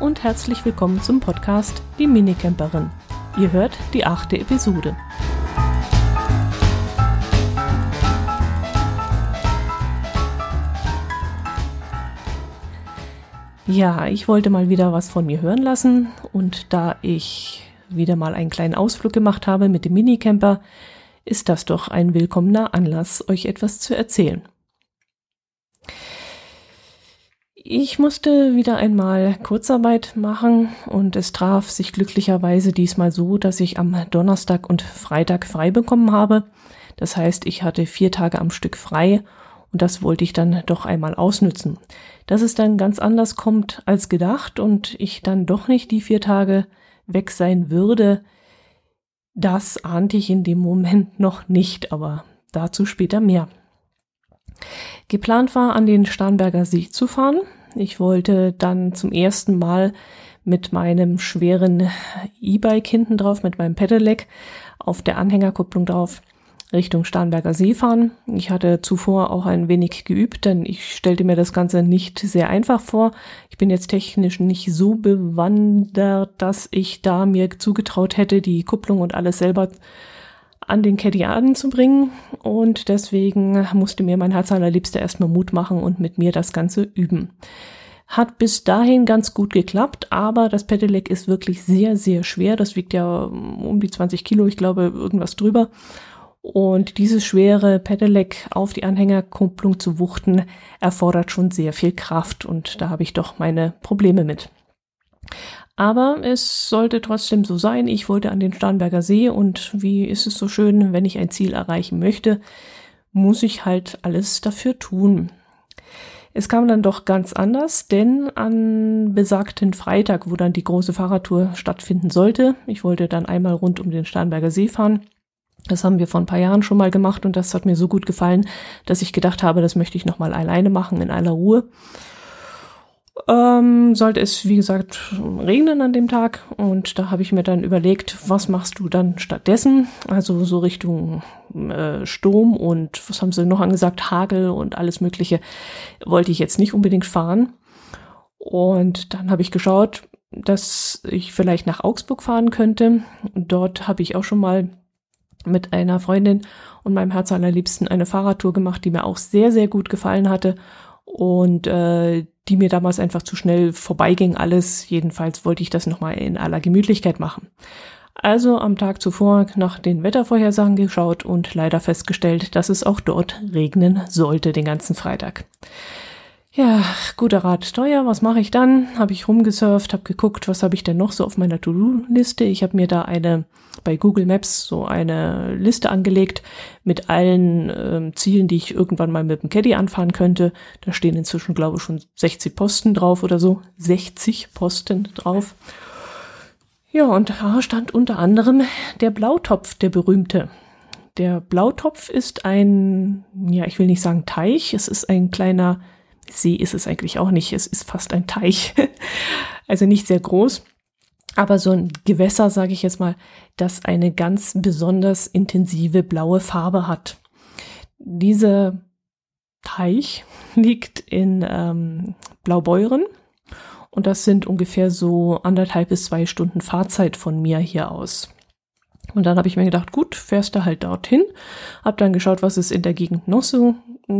Und herzlich willkommen zum Podcast Die Minicamperin. Ihr hört die achte Episode. Ja, ich wollte mal wieder was von mir hören lassen und da ich wieder mal einen kleinen Ausflug gemacht habe mit dem Minicamper, ist das doch ein willkommener Anlass, euch etwas zu erzählen. Ich musste wieder einmal Kurzarbeit machen und es traf sich glücklicherweise diesmal so, dass ich am Donnerstag und Freitag frei bekommen habe. Das heißt, ich hatte vier Tage am Stück frei und das wollte ich dann doch einmal ausnützen. Dass es dann ganz anders kommt als gedacht und ich dann doch nicht die vier Tage weg sein würde, das ahnte ich in dem Moment noch nicht, aber dazu später mehr. Geplant war, an den Starnberger See zu fahren. Ich wollte dann zum ersten Mal mit meinem schweren E-Bike hinten drauf, mit meinem Pedelec auf der Anhängerkupplung drauf Richtung Starnberger See fahren. Ich hatte zuvor auch ein wenig geübt, denn ich stellte mir das Ganze nicht sehr einfach vor. Ich bin jetzt technisch nicht so bewandert, dass ich da mir zugetraut hätte, die Kupplung und alles selber an den Caddy anzubringen. Und deswegen musste mir mein Herz allerliebster erstmal Mut machen und mit mir das Ganze üben. Hat bis dahin ganz gut geklappt, aber das Pedelec ist wirklich sehr, sehr schwer. Das wiegt ja um die 20 Kilo, ich glaube, irgendwas drüber. Und dieses schwere Pedelec auf die Anhängerkupplung zu wuchten, erfordert schon sehr viel Kraft und da habe ich doch meine Probleme mit. Aber es sollte trotzdem so sein. Ich wollte an den Starnberger See und wie ist es so schön, wenn ich ein Ziel erreichen möchte, muss ich halt alles dafür tun. Es kam dann doch ganz anders, denn an besagten Freitag, wo dann die große Fahrradtour stattfinden sollte, ich wollte dann einmal rund um den Starnberger See fahren. Das haben wir vor ein paar Jahren schon mal gemacht und das hat mir so gut gefallen, dass ich gedacht habe, das möchte ich nochmal alleine machen in aller Ruhe. Ähm, sollte es, wie gesagt, regnen an dem Tag und da habe ich mir dann überlegt, was machst du dann stattdessen? Also so Richtung äh, Sturm und was haben sie noch angesagt, Hagel und alles Mögliche wollte ich jetzt nicht unbedingt fahren. Und dann habe ich geschaut, dass ich vielleicht nach Augsburg fahren könnte. Dort habe ich auch schon mal mit einer Freundin und meinem Herz allerliebsten eine Fahrradtour gemacht, die mir auch sehr, sehr gut gefallen hatte und äh, die mir damals einfach zu schnell vorbeiging alles. Jedenfalls wollte ich das nochmal in aller Gemütlichkeit machen. Also am Tag zuvor nach den Wettervorhersagen geschaut und leider festgestellt, dass es auch dort regnen sollte den ganzen Freitag. Ja, guter Rat teuer. Was mache ich dann? Habe ich rumgesurft, habe geguckt, was habe ich denn noch so auf meiner To-Do-Liste. Ich habe mir da eine bei Google Maps so eine Liste angelegt mit allen ähm, Zielen, die ich irgendwann mal mit dem Caddy anfahren könnte. Da stehen inzwischen, glaube ich, schon 60 Posten drauf oder so. 60 Posten drauf. Ja, und da stand unter anderem der Blautopf, der berühmte. Der Blautopf ist ein, ja, ich will nicht sagen Teich, es ist ein kleiner See ist es eigentlich auch nicht. Es ist fast ein Teich. also nicht sehr groß. Aber so ein Gewässer, sage ich jetzt mal, das eine ganz besonders intensive blaue Farbe hat. Dieser Teich liegt in ähm, Blaubeuren und das sind ungefähr so anderthalb bis zwei Stunden Fahrzeit von mir hier aus. Und dann habe ich mir gedacht, gut, fährst du halt dorthin. Hab dann geschaut, was es in der Gegend noch so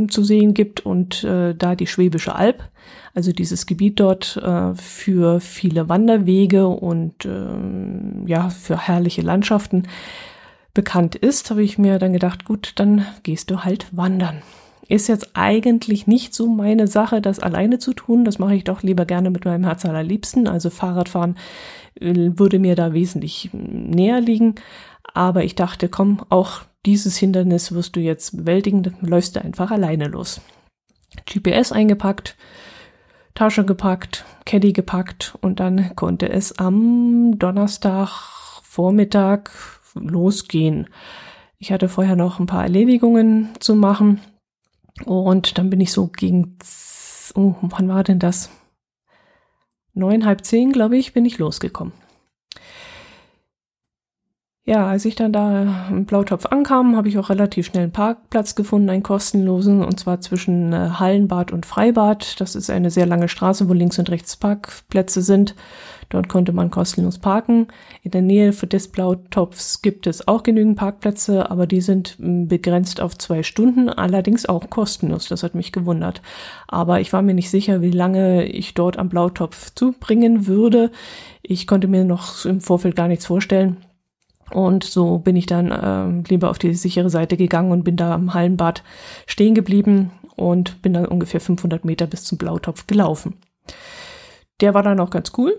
zu sehen gibt und äh, da die Schwäbische Alb, also dieses Gebiet dort äh, für viele Wanderwege und äh, ja, für herrliche Landschaften bekannt ist, habe ich mir dann gedacht, gut, dann gehst du halt wandern. Ist jetzt eigentlich nicht so meine Sache, das alleine zu tun. Das mache ich doch lieber gerne mit meinem Herz allerliebsten. Also Fahrradfahren äh, würde mir da wesentlich näher liegen. Aber ich dachte, komm, auch dieses Hindernis wirst du jetzt bewältigen, dann läufst du einfach alleine los. GPS eingepackt, Tasche gepackt, Caddy gepackt und dann konnte es am Donnerstag Vormittag losgehen. Ich hatte vorher noch ein paar Erledigungen zu machen und dann bin ich so gegen, oh, wann war denn das? Neun, halb zehn, glaube ich, bin ich losgekommen. Ja, als ich dann da im Blautopf ankam, habe ich auch relativ schnell einen Parkplatz gefunden, einen kostenlosen, und zwar zwischen äh, Hallenbad und Freibad. Das ist eine sehr lange Straße, wo links und rechts Parkplätze sind. Dort konnte man kostenlos parken. In der Nähe des Blautopfs gibt es auch genügend Parkplätze, aber die sind hm, begrenzt auf zwei Stunden, allerdings auch kostenlos. Das hat mich gewundert. Aber ich war mir nicht sicher, wie lange ich dort am Blautopf zubringen würde. Ich konnte mir noch im Vorfeld gar nichts vorstellen. Und so bin ich dann äh, lieber auf die sichere Seite gegangen und bin da am Hallenbad stehen geblieben und bin dann ungefähr 500 Meter bis zum Blautopf gelaufen. Der war dann auch ganz cool.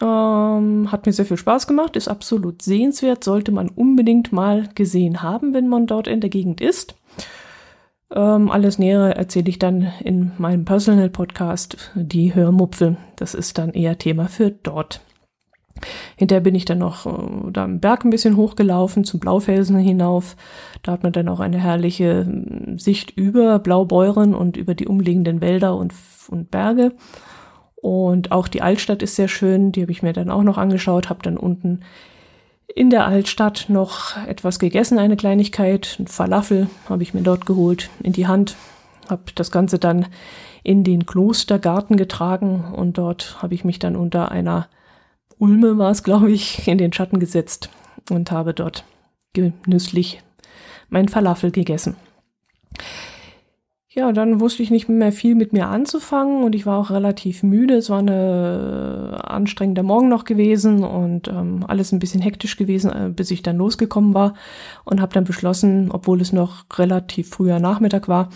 Ähm, hat mir sehr viel Spaß gemacht, ist absolut sehenswert, sollte man unbedingt mal gesehen haben, wenn man dort in der Gegend ist. Ähm, alles Nähere erzähle ich dann in meinem Personal Podcast, die Hörmupfel. Das ist dann eher Thema für dort. Hinterher bin ich dann noch äh, da im Berg ein bisschen hochgelaufen, zum Blaufelsen hinauf. Da hat man dann auch eine herrliche hm, Sicht über Blaubeuren und über die umliegenden Wälder und, und Berge. Und auch die Altstadt ist sehr schön, die habe ich mir dann auch noch angeschaut, habe dann unten in der Altstadt noch etwas gegessen, eine Kleinigkeit, ein Falafel habe ich mir dort geholt in die Hand, habe das Ganze dann in den Klostergarten getragen und dort habe ich mich dann unter einer Ulme war es, glaube ich, in den Schatten gesetzt und habe dort genüsslich mein Falafel gegessen. Ja, dann wusste ich nicht mehr viel mit mir anzufangen und ich war auch relativ müde. Es war eine anstrengende Morgen noch gewesen und ähm, alles ein bisschen hektisch gewesen, äh, bis ich dann losgekommen war und habe dann beschlossen, obwohl es noch relativ früher Nachmittag war,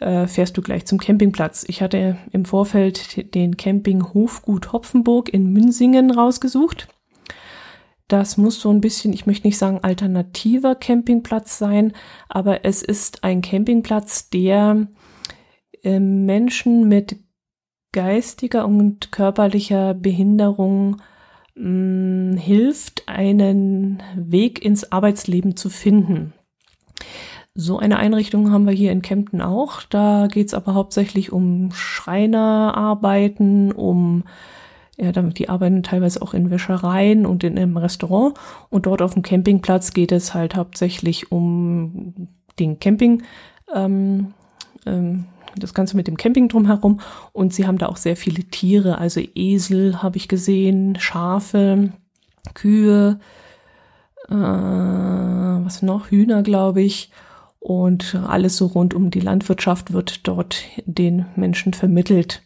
äh, fährst du gleich zum Campingplatz. Ich hatte im Vorfeld den Camping Hofgut Hopfenburg in Münsingen rausgesucht. Das muss so ein bisschen, ich möchte nicht sagen alternativer Campingplatz sein, aber es ist ein Campingplatz, der äh, Menschen mit geistiger und körperlicher Behinderung mh, mm, hilft, einen Weg ins Arbeitsleben zu finden. So eine Einrichtung haben wir hier in Kempten auch. Da geht's aber hauptsächlich um Schreinerarbeiten, um ja, die arbeiten teilweise auch in Wäschereien und in einem Restaurant. Und dort auf dem Campingplatz geht es halt hauptsächlich um den Camping, ähm, ähm, das Ganze mit dem Camping drumherum. Und sie haben da auch sehr viele Tiere, also Esel habe ich gesehen, Schafe, Kühe, äh, was noch, Hühner, glaube ich. Und alles so rund um die Landwirtschaft wird dort den Menschen vermittelt.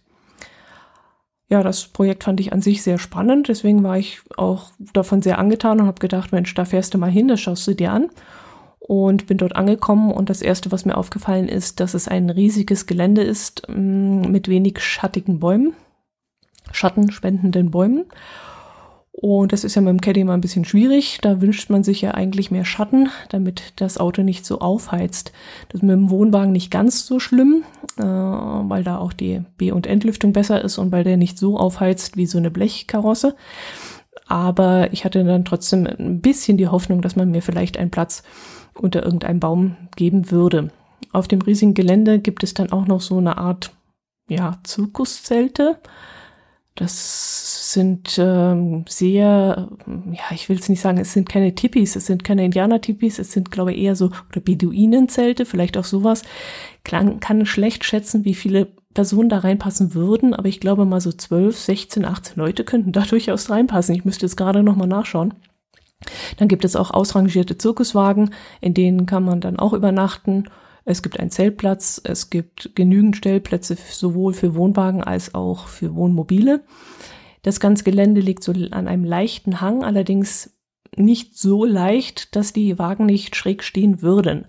Ja, das Projekt fand ich an sich sehr spannend, deswegen war ich auch davon sehr angetan und habe gedacht, Mensch, da fährst du mal hin, das schaust du dir an. Und bin dort angekommen und das Erste, was mir aufgefallen ist, dass es ein riesiges Gelände ist mm, mit wenig schattigen Bäumen, schattenspendenden Bäumen. Und das ist ja mit dem Caddy mal ein bisschen schwierig. Da wünscht man sich ja eigentlich mehr Schatten, damit das Auto nicht so aufheizt. Das ist mit dem Wohnwagen nicht ganz so schlimm, äh, weil da auch die B- und Entlüftung besser ist und weil der nicht so aufheizt wie so eine Blechkarosse. Aber ich hatte dann trotzdem ein bisschen die Hoffnung, dass man mir vielleicht einen Platz unter irgendeinem Baum geben würde. Auf dem riesigen Gelände gibt es dann auch noch so eine Art, ja, Zirkuszelte. Das sind ähm, sehr, ja, ich will es nicht sagen, es sind keine Tippis, es sind keine Indianer-Tippis, es sind, glaube ich, eher so, oder Beduinenzelte, vielleicht auch sowas. Klang, kann schlecht schätzen, wie viele Personen da reinpassen würden, aber ich glaube mal so 12, 16, 18 Leute könnten da durchaus reinpassen. Ich müsste jetzt gerade nochmal nachschauen. Dann gibt es auch ausrangierte Zirkuswagen, in denen kann man dann auch übernachten es gibt einen Zeltplatz, es gibt genügend Stellplätze sowohl für Wohnwagen als auch für Wohnmobile. Das ganze Gelände liegt so an einem leichten Hang, allerdings nicht so leicht, dass die Wagen nicht schräg stehen würden.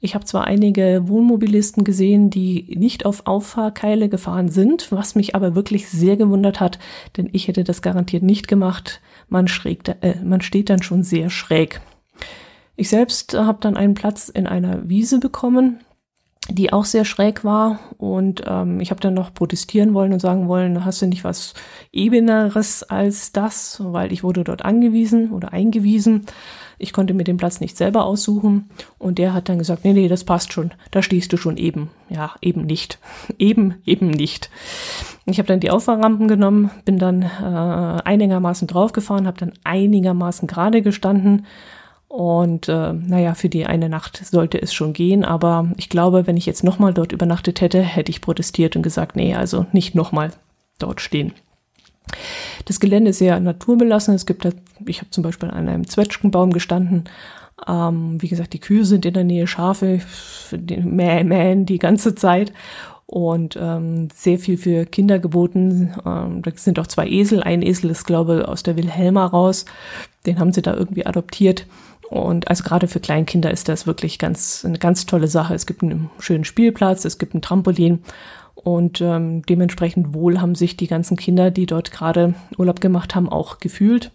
Ich habe zwar einige Wohnmobilisten gesehen, die nicht auf Auffahrkeile gefahren sind, was mich aber wirklich sehr gewundert hat, denn ich hätte das garantiert nicht gemacht. Man, schräg, äh, man steht dann schon sehr schräg. Ich selbst habe dann einen Platz in einer Wiese bekommen, die auch sehr schräg war. Und ähm, ich habe dann noch protestieren wollen und sagen wollen, hast du nicht was Ebeneres als das? Weil ich wurde dort angewiesen oder eingewiesen. Ich konnte mir den Platz nicht selber aussuchen. Und der hat dann gesagt, nee, nee, das passt schon. Da stehst du schon eben. Ja, eben nicht. eben, eben nicht. Ich habe dann die Auffahrrampen genommen, bin dann äh, einigermaßen draufgefahren, habe dann einigermaßen gerade gestanden Und äh, naja, für die eine Nacht sollte es schon gehen, aber ich glaube, wenn ich jetzt nochmal dort übernachtet hätte, hätte ich protestiert und gesagt, nee, also nicht nochmal dort stehen. Das Gelände ist sehr naturbelassen. Es gibt da, ich habe zum Beispiel an einem Zwetschgenbaum gestanden. Ähm, wie gesagt, die Kühe sind in der Nähe, Schafe die mähen die ganze Zeit und ähm, sehr viel für Kinder geboten. Ähm, da sind auch zwei Esel. Ein Esel ist, glaube ich, aus der Wilhelma raus. Den haben sie da irgendwie adoptiert. Und also gerade für Kleinkinder ist das wirklich ganz eine ganz tolle Sache. Es gibt einen schönen Spielplatz, es gibt ein Trampolin und ähm, dementsprechend wohl haben sich die ganzen Kinder, die dort gerade Urlaub gemacht haben, auch gefühlt.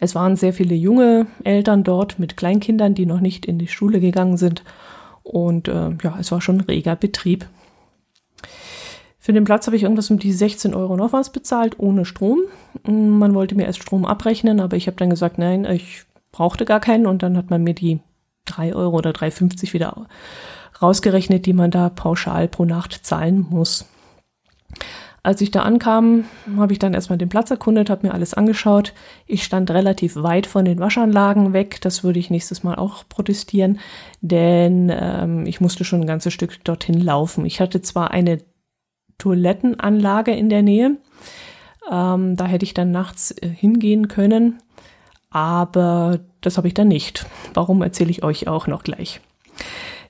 Es waren sehr viele junge Eltern dort mit Kleinkindern, die noch nicht in die Schule gegangen sind. Und äh, ja, es war schon ein reger Betrieb. Für den Platz habe ich irgendwas um die 16 Euro noch was bezahlt, ohne Strom. Man wollte mir erst Strom abrechnen, aber ich habe dann gesagt, nein, ich brauchte gar keinen. Und dann hat man mir die 3 Euro oder 3,50 wieder rausgerechnet, die man da pauschal pro Nacht zahlen muss. Als ich da ankam, habe ich dann erstmal den Platz erkundet, habe mir alles angeschaut. Ich stand relativ weit von den Waschanlagen weg. Das würde ich nächstes Mal auch protestieren, denn ähm, ich musste schon ein ganzes Stück dorthin laufen. Ich hatte zwar eine Toilettenanlage in der Nähe, ähm, da hätte ich dann nachts äh, hingehen können, aber das habe ich dann nicht. Warum erzähle ich euch auch noch gleich.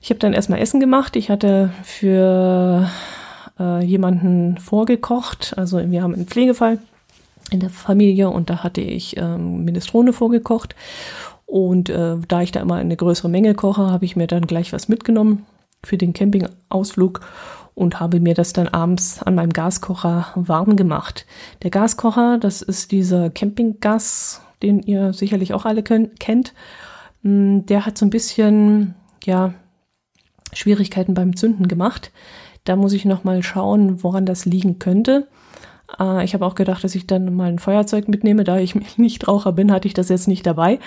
Ich habe dann erstmal Essen gemacht. Ich hatte für äh, jemanden vorgekocht. Also wir haben einen Pflegefall in der Familie und da hatte ich ähm, Minestrone vorgekocht. Und äh, da ich da immer eine größere Menge koche, habe ich mir dann gleich was mitgenommen für den Campingausflug und habe mir das dann abends an meinem Gaskocher warm gemacht. Der Gaskocher, das ist dieser Campinggas, den ihr sicherlich auch alle kennt. Mm, der hat so ein bisschen, ja, Schwierigkeiten beim Zünden gemacht. Da muss ich noch mal schauen, woran das liegen könnte. Äh, ich habe auch gedacht, dass ich dann mal ein Feuerzeug mitnehme. Da ich nicht Raucher bin, hatte ich das jetzt nicht dabei.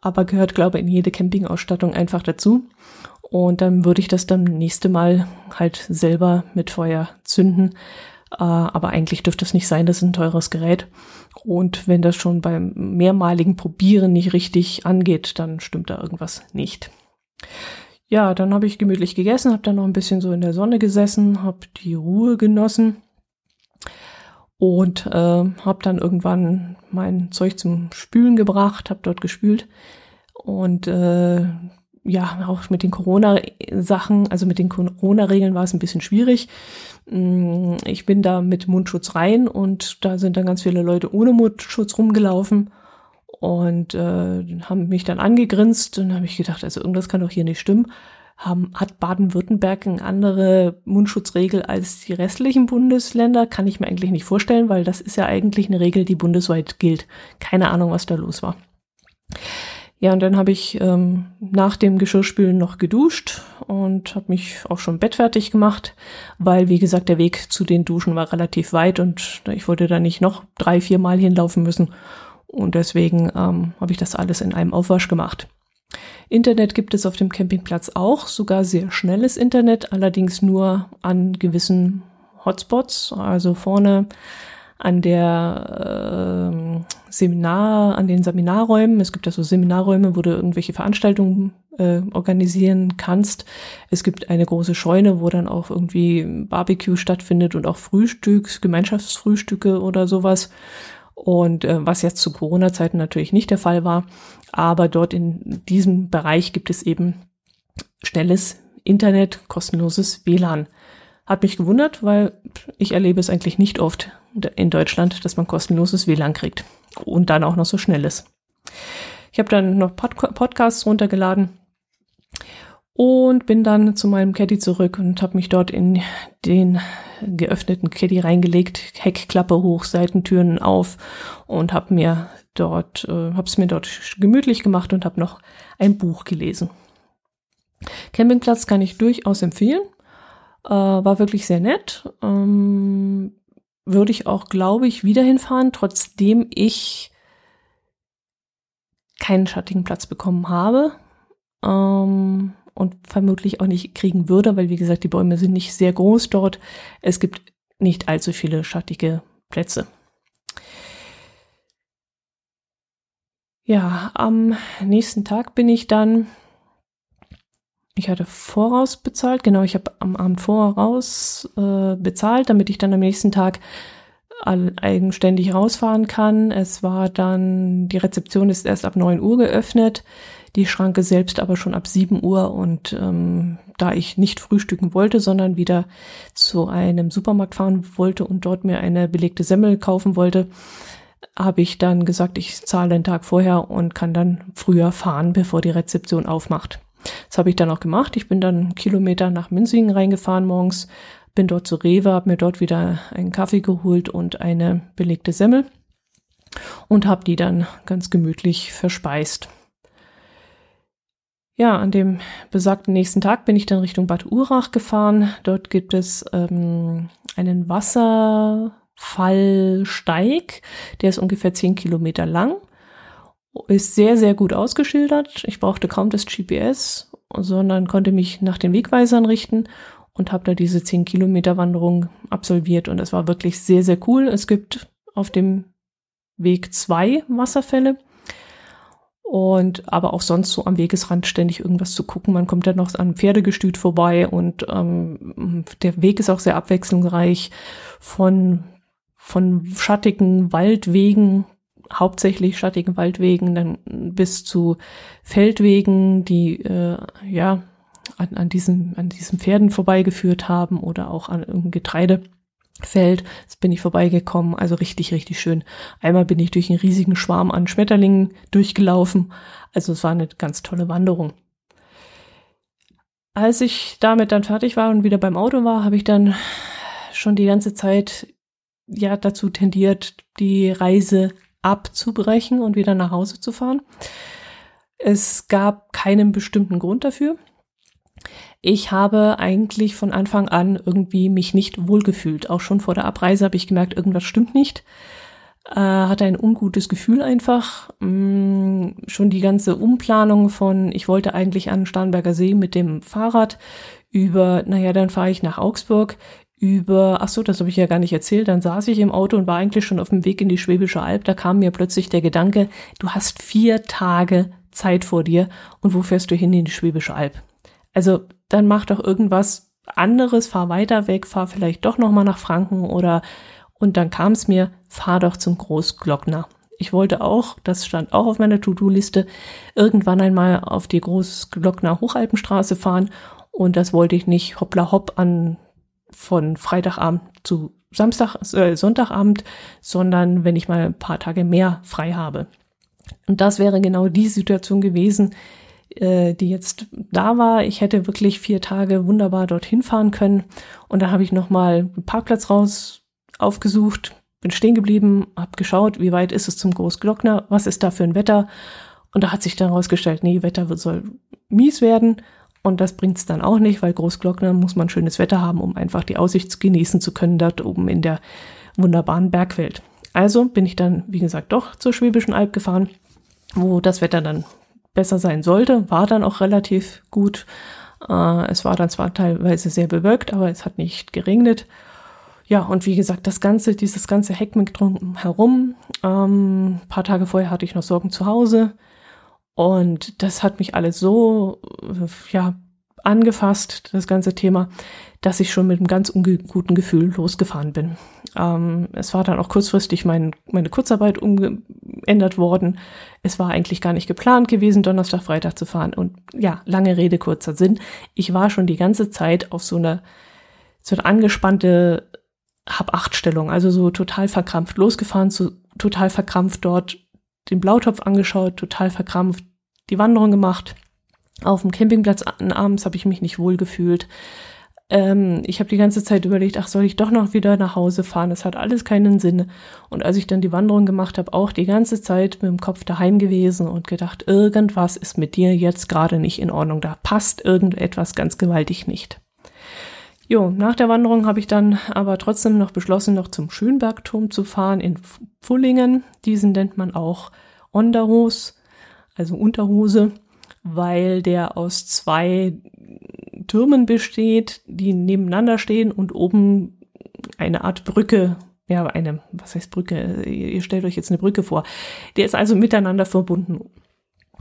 Aber gehört, glaube ich, in jede Campingausstattung einfach dazu. Und dann würde ich das dann nächste Mal halt selber mit Feuer zünden. Äh, aber eigentlich dürfte es nicht sein, das ist ein teures Gerät. Und wenn das schon beim mehrmaligen Probieren nicht richtig angeht, dann stimmt da irgendwas nicht ja, dann habe ich gemütlich gegessen, habe dann noch ein bisschen so in der Sonne gesessen, habe die Ruhe genossen und äh, habe dann irgendwann mein Zeug zum Spülen gebracht, habe dort gespült und äh, ja, auch mit den Corona-Sachen, also mit den Corona-Regeln war es ein bisschen schwierig. Mm, ich bin da mit Mundschutz rein und da sind dann ganz viele Leute ohne Mundschutz rumgelaufen und äh, haben mich dann angegrinst und habe ich gedacht, also irgendwas kann doch hier nicht stimmen. Haben, hat Baden-Württemberg eine andere Mundschutzregel als die restlichen Bundesländer? Kann ich mir eigentlich nicht vorstellen, weil das ist ja eigentlich eine Regel, die bundesweit gilt. Keine Ahnung, was da los war. Ja, und dann habe ich ähm, nach dem Geschirrspülen noch geduscht und habe mich auch schon bettfertig gemacht, weil, wie gesagt, der Weg zu den Duschen war relativ weit und ich wollte da nicht noch drei, vier Mal hinlaufen müssen. Und deswegen ähm, habe ich das alles in einem Aufwasch gemacht. Internet gibt es auf dem Campingplatz auch, sogar sehr schnelles Internet, allerdings nur an gewissen Hotspots, also vorne an der äh, Seminar, an den Seminarräumen. Es gibt also Seminarräume, wo du irgendwelche Veranstaltungen äh, organisieren kannst. Es gibt eine große Scheune, wo dann auch irgendwie Barbecue stattfindet und auch Frühstücks, Gemeinschaftsfrühstücke oder sowas. Und äh, was jetzt zu Corona-Zeiten natürlich nicht der Fall war, aber dort in diesem Bereich gibt es eben schnelles Internet, kostenloses WLAN. Hat mich gewundert, weil ich erlebe es eigentlich nicht oft in Deutschland, dass man kostenloses WLAN kriegt und dann auch noch so schnelles. Ich habe dann noch Pod Podcasts runtergeladen und bin dann zu meinem Caddy zurück und habe mich dort in den geöffneten Caddy reingelegt, Heckklappe hoch, Seitentüren auf und habe mir dort, äh, habe es mir dort gemütlich gemacht und habe noch ein Buch gelesen. Campingplatz kann ich durchaus empfehlen, äh, war wirklich sehr nett. Ähm, würde ich auch, glaube ich, wieder hinfahren, trotzdem ich keinen schattigen Platz bekommen habe. Ähm, und vermutlich auch nicht kriegen würde, weil wie gesagt, die Bäume sind nicht sehr groß dort. Es gibt nicht allzu viele schattige Plätze. Ja, am nächsten Tag bin ich dann, ich hatte voraus bezahlt, genau, ich habe am Abend voraus äh, bezahlt, damit ich dann am nächsten Tag eigenständig rausfahren kann. Es war dann, die Rezeption ist erst ab 9 Uhr geöffnet, die Schranke selbst aber schon ab 7 Uhr und ähm, da ich nicht frühstücken wollte, sondern wieder zu einem Supermarkt fahren wollte und dort mir eine belegte Semmel kaufen wollte, habe ich dann gesagt, ich zahle einen Tag vorher und kann dann früher fahren, bevor die Rezeption aufmacht. Das habe ich dann auch gemacht. Ich bin dann einen Kilometer nach Münzingen reingefahren morgens, bin dort zu Rewe, habe mir dort wieder einen Kaffee geholt und eine belegte Semmel und habe die dann ganz gemütlich verspeist. Ja, an dem besagten nächsten Tag bin ich dann Richtung Bad Urach gefahren. Dort gibt es ähm, einen Wasserfallsteig, der ist ungefähr zehn Kilometer lang, ist sehr, sehr gut ausgeschildert. Ich brauchte kaum das GPS, sondern konnte mich nach den Wegweisern richten und habe da diese 10 Kilometer Wanderung absolviert und es war wirklich sehr, sehr cool. Es gibt auf dem Weg zwei Wasserfälle und aber auch sonst so am Wegesrand ständig irgendwas zu gucken. Man kommt dann noch an Pferdegestüt vorbei und ähm, der Weg ist auch sehr abwechslungsreich von von schattigen Waldwegen hauptsächlich schattigen Waldwegen, dann bis zu Feldwegen, die äh, ja an, an, diesen, an diesen Pferden vorbeigeführt haben oder auch an irgendeinem Getreidefeld. Jetzt bin ich vorbeigekommen, also richtig, richtig schön. Einmal bin ich durch einen riesigen Schwarm an Schmetterlingen durchgelaufen. Also es war eine ganz tolle Wanderung. Als ich damit dann fertig war und wieder beim Auto war, habe ich dann schon die ganze Zeit ja dazu tendiert, die Reise abzubrechen und wieder nach Hause zu fahren. Es gab keinen bestimmten Grund dafür. Ich habe eigentlich von Anfang an irgendwie mich nicht wohlgefühlt. Auch schon vor der Abreise habe ich gemerkt, irgendwas stimmt nicht. Äh, hatte ein ungutes Gefühl einfach. Mm, schon die ganze Umplanung von, ich wollte eigentlich an Starnberger See mit dem Fahrrad über, naja, dann fahre ich nach Augsburg, über, ach so, das habe ich ja gar nicht erzählt, dann saß ich im Auto und war eigentlich schon auf dem Weg in die Schwäbische Alb. Da kam mir plötzlich der Gedanke, du hast vier Tage Zeit vor dir und wo fährst du hin in die Schwäbische Alb? Also dann mach doch irgendwas anderes, fahr weiter weg, fahr vielleicht doch nochmal nach Franken oder und dann kam es mir, fahr doch zum Großglockner. Ich wollte auch, das stand auch auf meiner To-Do-Liste, irgendwann einmal auf die Großglockner Hochalpenstraße fahren und das wollte ich nicht hoppla hopp an von Freitagabend zu Samstag, äh, Sonntagabend, sondern wenn ich mal ein paar Tage mehr frei habe. Und das wäre genau die Situation gewesen, äh, die jetzt da war. Ich hätte wirklich vier Tage wunderbar dorthin fahren können. Und da habe ich nochmal einen Parkplatz raus aufgesucht, bin stehen geblieben, habe geschaut, wie weit ist es zum Großglockner, was ist da für ein Wetter. Und da hat sich dann rausgestellt, nee, Wetter soll mies werden. Und das bringt es dann auch nicht, weil Großglockner muss man schönes Wetter haben, um einfach die Aussicht genießen zu können, dort oben in der wunderbaren Bergwelt. Also bin ich dann, wie gesagt, doch zur Schwäbischen Alb gefahren, wo das Wetter dann besser sein sollte, war dann auch relativ gut. Äh, es war dann zwar teilweise sehr bewölkt, aber es hat nicht geregnet. Ja, und wie gesagt, das ganze, dieses ganze Heckmeck drumherum. Ähm, paar Tage vorher hatte ich noch Sorgen zu Hause. Und das hat mich alles so, ja, angefasst, das ganze Thema, dass ich schon mit einem ganz unguten Gefühl losgefahren bin. Ähm, es war dann auch kurzfristig mein, meine Kurzarbeit umgeändert worden. Es war eigentlich gar nicht geplant gewesen, Donnerstag, Freitag zu fahren. Und ja, lange Rede, kurzer Sinn. Ich war schon die ganze Zeit auf so eine, so eine angespannte Hab-Acht-Stellung, also so total verkrampft losgefahren, so total verkrampft dort den Blautopf angeschaut, total verkrampft die Wanderung gemacht. Auf dem Campingplatz abends habe ich mich nicht wohl gefühlt. Ähm, ich habe die ganze Zeit überlegt, ach, soll ich doch noch wieder nach Hause fahren? Das hat alles keinen Sinn. Und als ich dann die Wanderung gemacht habe, auch die ganze Zeit mit dem Kopf daheim gewesen und gedacht, irgendwas ist mit dir jetzt gerade nicht in Ordnung. Da passt irgendetwas ganz gewaltig nicht. Jo, nach der Wanderung habe ich dann aber trotzdem noch beschlossen, noch zum Schönbergturm zu fahren in Pfullingen. Diesen nennt man auch Onderhos, also Unterhose, weil der aus zwei Türmen besteht, die nebeneinander stehen und oben eine Art Brücke ja, eine, was heißt Brücke? Ihr stellt euch jetzt eine Brücke vor. Der ist also miteinander verbunden.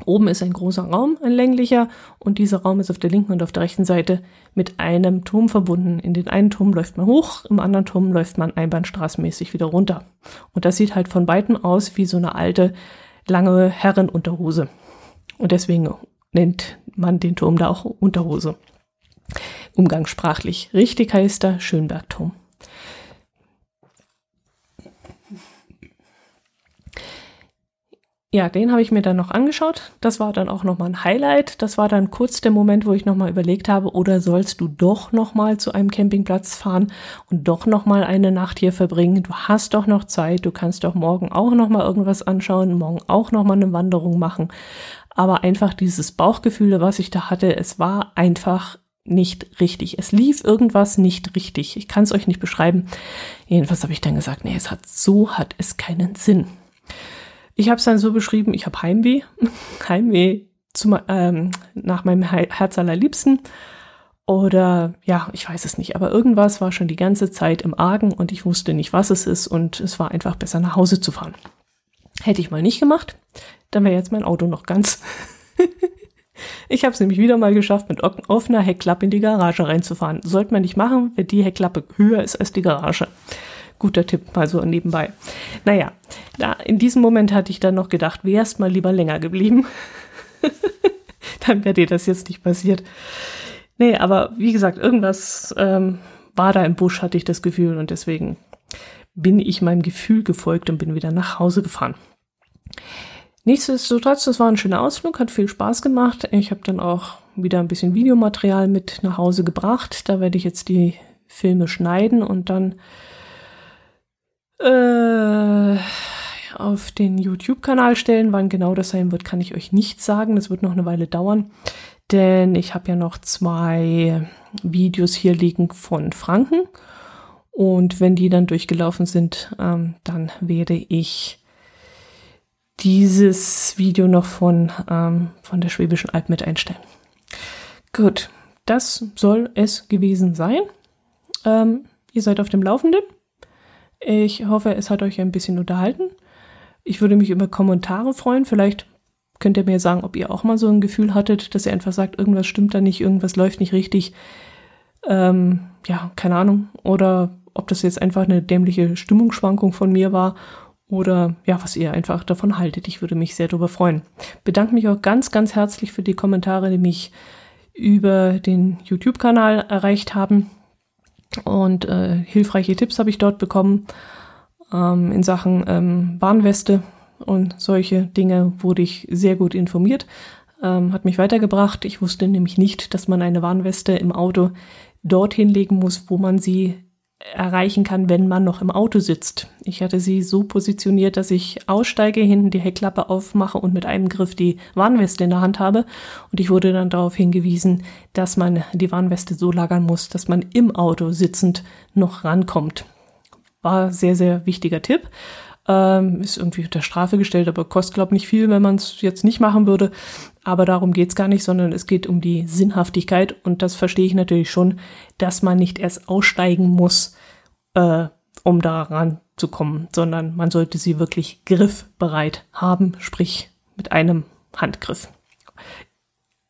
Oben ist ein großer Raum, ein länglicher, und dieser Raum ist auf der linken und auf der rechten Seite mit einem Turm verbunden. In den einen Turm läuft man hoch, im anderen Turm läuft man einbahnstraßenmäßig wieder runter. Und das sieht halt von Weitem aus wie so eine alte, lange Herrenunterhose. Und deswegen nennt man den Turm da auch Unterhose. Umgangssprachlich. Richtig heißt er Schönbergturm. Ja, den habe ich mir dann noch angeschaut. Das war dann auch nochmal ein Highlight. Das war dann kurz der Moment, wo ich nochmal überlegt habe, oder sollst du doch nochmal zu einem Campingplatz fahren und doch nochmal eine Nacht hier verbringen? Du hast doch noch Zeit. Du kannst doch morgen auch nochmal irgendwas anschauen, morgen auch nochmal eine Wanderung machen. Aber einfach dieses Bauchgefühl, was ich da hatte, es war einfach nicht richtig. Es lief irgendwas nicht richtig. Ich kann es euch nicht beschreiben. Jedenfalls habe ich dann gesagt, nee, es hat so hat es keinen Sinn. Ich habe es dann so beschrieben, ich habe Heimweh, Heimweh zu, ähm, nach meinem Herz allerliebsten. Oder ja, ich weiß es nicht, aber irgendwas war schon die ganze Zeit im Argen und ich wusste nicht, was es ist und es war einfach besser nach Hause zu fahren. Hätte ich mal nicht gemacht, dann wäre jetzt mein Auto noch ganz. ich habe es nämlich wieder mal geschafft, mit offener Heckklappe in die Garage reinzufahren. Sollte man nicht machen, wenn die Heckklappe höher ist als die Garage. Guter Tipp, mal so nebenbei. Naja, da, in diesem Moment hatte ich dann noch gedacht, wärst mal lieber länger geblieben. dann wäre dir das jetzt nicht passiert. Nee, aber wie gesagt, irgendwas ähm, war da im Busch, hatte ich das Gefühl und deswegen bin ich meinem Gefühl gefolgt und bin wieder nach Hause gefahren. Nichtsdestotrotz, das war ein schöner Ausflug, hat viel Spaß gemacht. Ich habe dann auch wieder ein bisschen Videomaterial mit nach Hause gebracht. Da werde ich jetzt die Filme schneiden und dann äh, auf den YouTube-Kanal stellen. Wann genau das sein wird, kann ich euch nicht sagen. Das wird noch eine Weile dauern, denn ich habe ja noch zwei Videos hier liegen von Franken. Und wenn die dann durchgelaufen sind, ähm, dann werde ich dieses Video noch von, ähm, von der Schwäbischen Alb mit einstellen. Gut, das soll es gewesen sein. Ähm, ihr seid auf dem Laufenden. Ich hoffe, es hat euch ein bisschen unterhalten. Ich würde mich über Kommentare freuen. Vielleicht könnt ihr mir sagen, ob ihr auch mal so ein Gefühl hattet, dass ihr einfach sagt, irgendwas stimmt da nicht, irgendwas läuft nicht richtig. Ähm, ja, keine Ahnung. Oder ob das jetzt einfach eine dämliche Stimmungsschwankung von mir war oder ja, was ihr einfach davon haltet. Ich würde mich sehr darüber freuen. Bedanke mich auch ganz, ganz herzlich für die Kommentare, die mich über den YouTube-Kanal erreicht haben. Und äh, hilfreiche Tipps habe ich dort bekommen ähm, in Sachen ähm, Warnweste und solche Dinge wurde ich sehr gut informiert. Ähm, hat mich weitergebracht. Ich wusste nämlich nicht, dass man eine Warnweste im Auto dorthin legen muss, wo man sie erreichen kann, wenn man noch im Auto sitzt. Ich hatte sie so positioniert, dass ich aussteige, hinten die Heckklappe aufmache und mit einem Griff die Warnweste in der Hand habe. Und ich wurde dann darauf hingewiesen, dass man die Warnweste so lagern muss, dass man im Auto sitzend noch rankommt. War sehr, sehr wichtiger Tipp. Ähm, ist irgendwie unter Strafe gestellt, aber kostet, glaube ich, nicht viel, wenn man es jetzt nicht machen würde. Aber darum geht's gar nicht, sondern es geht um die Sinnhaftigkeit. Und das verstehe ich natürlich schon, dass man nicht erst aussteigen muss, äh, um daran zu kommen, sondern man sollte sie wirklich griffbereit haben, sprich mit einem Handgriff.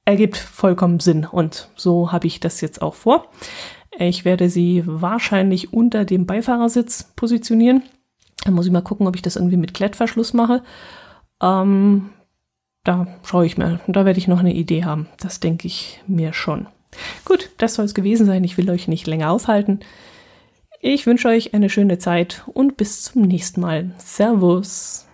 Ergibt vollkommen Sinn und so habe ich das jetzt auch vor. Ich werde sie wahrscheinlich unter dem Beifahrersitz positionieren dann muss ich mal gucken, ob ich das irgendwie mit Klettverschluss mache. Ähm, da schaue ich mal. Da werde ich noch eine Idee haben. Das denke ich mir schon. Gut, das soll es gewesen sein. Ich will euch nicht länger aufhalten. Ich wünsche euch eine schöne Zeit und bis zum nächsten Mal. Servus.